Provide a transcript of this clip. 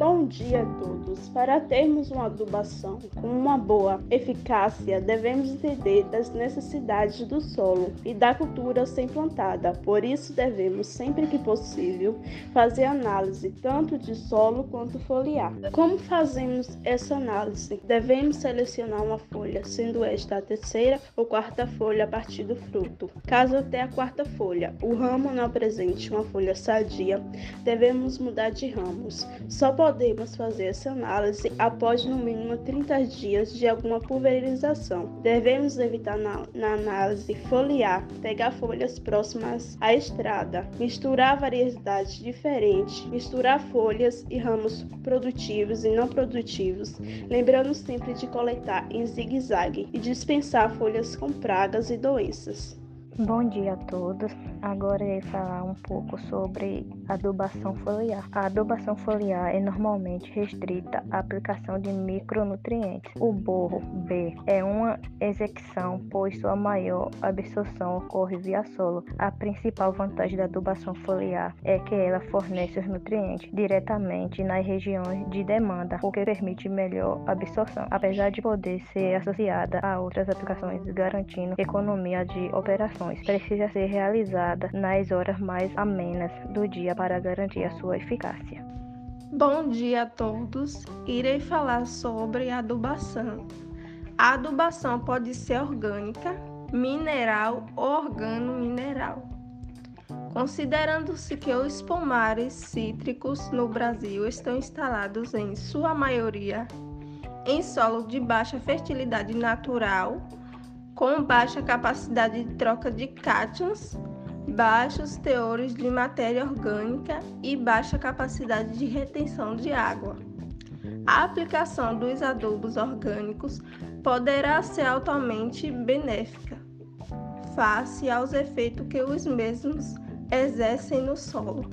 Bom dia a todos. Para termos uma adubação com uma boa eficácia, devemos entender das necessidades do solo e da cultura sem plantada. Por isso, devemos, sempre que possível, fazer análise tanto de solo quanto foliar. Como fazemos essa análise? Devemos selecionar uma folha, sendo esta a terceira ou quarta folha a partir do fruto. Caso até a quarta folha o ramo não apresente uma folha sadia, devemos mudar de ramos. Só podemos fazer essa análise após no mínimo 30 dias de alguma pulverização. Devemos evitar na, na análise foliar, pegar folhas próximas à estrada, misturar variedades diferentes, misturar folhas e ramos produtivos e não produtivos, lembrando sempre de coletar em zigue-zague e dispensar folhas com pragas e doenças. Bom dia a todos. Agora vou falar um pouco sobre adubação foliar. A adubação foliar é normalmente restrita à aplicação de micronutrientes. O borro B é uma execução, pois sua maior absorção ocorre via solo. A principal vantagem da adubação foliar é que ela fornece os nutrientes diretamente nas regiões de demanda, o que permite melhor absorção, apesar de poder ser associada a outras aplicações, garantindo economia de operações precisa ser realizada nas horas mais amenas do dia para garantir a sua eficácia. Bom dia a todos. Irei falar sobre adubação. A adubação pode ser orgânica, mineral ou organo-mineral. Considerando-se que os pomares cítricos no Brasil estão instalados em sua maioria em solo de baixa fertilidade natural com baixa capacidade de troca de cátions, baixos teores de matéria orgânica e baixa capacidade de retenção de água. A aplicação dos adubos orgânicos poderá ser altamente benéfica, face aos efeitos que os mesmos exercem no solo.